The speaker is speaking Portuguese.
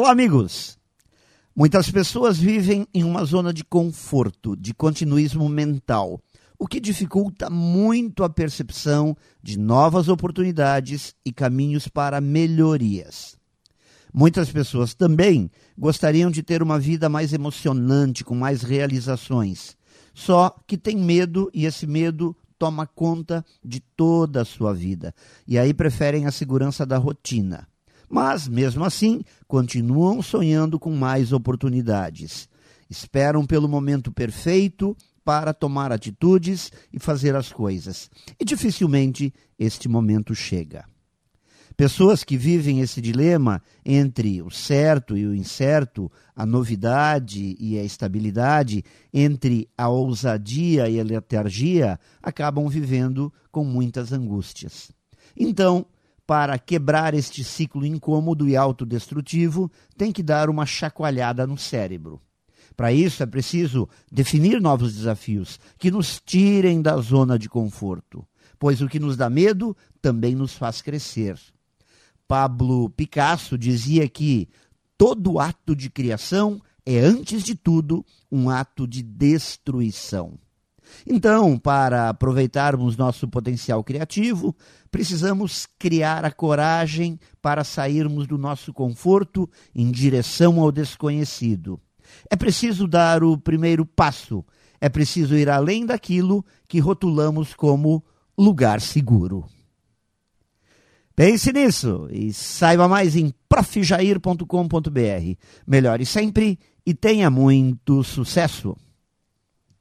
Olá, amigos! Muitas pessoas vivem em uma zona de conforto, de continuismo mental, o que dificulta muito a percepção de novas oportunidades e caminhos para melhorias. Muitas pessoas também gostariam de ter uma vida mais emocionante, com mais realizações. Só que tem medo e esse medo toma conta de toda a sua vida. E aí preferem a segurança da rotina mas, mesmo assim, continuam sonhando com mais oportunidades. Esperam pelo momento perfeito para tomar atitudes e fazer as coisas. E dificilmente este momento chega. Pessoas que vivem esse dilema entre o certo e o incerto, a novidade e a estabilidade, entre a ousadia e a letargia, acabam vivendo com muitas angústias. Então, para quebrar este ciclo incômodo e autodestrutivo, tem que dar uma chacoalhada no cérebro. Para isso é preciso definir novos desafios que nos tirem da zona de conforto, pois o que nos dá medo também nos faz crescer. Pablo Picasso dizia que todo ato de criação é, antes de tudo, um ato de destruição. Então, para aproveitarmos nosso potencial criativo, precisamos criar a coragem para sairmos do nosso conforto em direção ao desconhecido. É preciso dar o primeiro passo, é preciso ir além daquilo que rotulamos como lugar seguro. Pense nisso e saiba mais em profjair.com.br. Melhore sempre e tenha muito sucesso!